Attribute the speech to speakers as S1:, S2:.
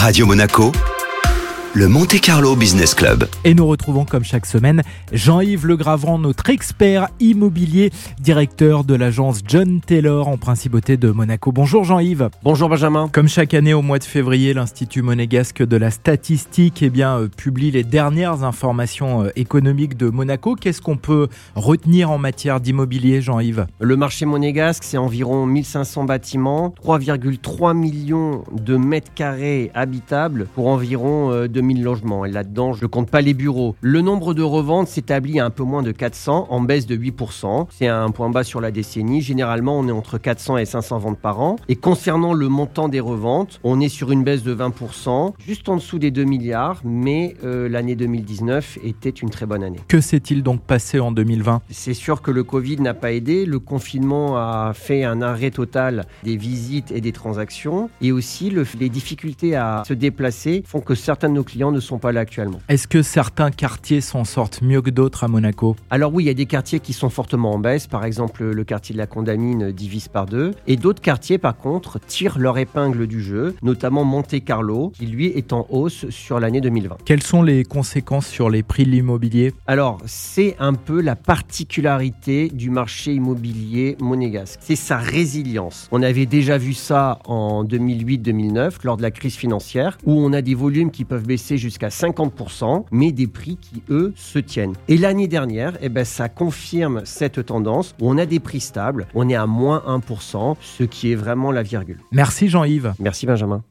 S1: Radio Monaco, le Monte Carlo Business Club.
S2: Et nous retrouvons comme chaque semaine Jean-Yves Legravant, notre expert immobilier, directeur de l'agence John Taylor en Principauté de Monaco. Bonjour Jean-Yves.
S3: Bonjour Benjamin.
S2: Comme chaque année au mois de février, l'Institut monégasque de la statistique eh bien, euh, publie les dernières informations euh, économiques de Monaco. Qu'est-ce qu'on peut retenir en matière d'immobilier, Jean-Yves?
S3: Le marché monégasque, c'est environ 1500 bâtiments, 3,3 millions de mètres carrés habitables pour environ euh, 2 000 logements et là-dedans, je ne compte pas les bureaux. Le nombre de reventes s'établit à un peu moins de 400, en baisse de 8%. C'est un point bas sur la décennie. Généralement, on est entre 400 et 500 ventes par an. Et concernant le montant des reventes, on est sur une baisse de 20%, juste en dessous des 2 milliards, mais euh, l'année 2019 était une très bonne année.
S2: Que s'est-il donc passé en 2020
S3: C'est sûr que le Covid n'a pas aidé. Le confinement a fait un arrêt total des visites et des transactions. Et aussi, les difficultés à se déplacer font que certains de nos clients ne sont pas là actuellement.
S2: Est-ce que certains quartiers s'en sortent mieux que d'autres à Monaco?
S3: Alors oui, il y a des quartiers qui sont fortement en baisse. Par exemple, le quartier de la Condamine divise par deux. Et d'autres quartiers, par contre, tirent leur épingle du jeu, notamment Monte Carlo, qui lui est en hausse sur l'année 2020.
S2: Quelles sont les conséquences sur les prix de l'immobilier?
S3: Alors, c'est un peu la particularité du marché immobilier monégasque. C'est sa résilience. On avait déjà vu ça en 2008-2009, lors de la crise financière, où on a des volumes qui peuvent baisser jusqu'à 50%, mais des prix qui, eux, se tiennent. Et l'année dernière, eh ben, ça confirme cette tendance où on a des prix stables, on est à moins 1%, ce qui est vraiment la virgule.
S2: Merci Jean-Yves.
S3: Merci Benjamin.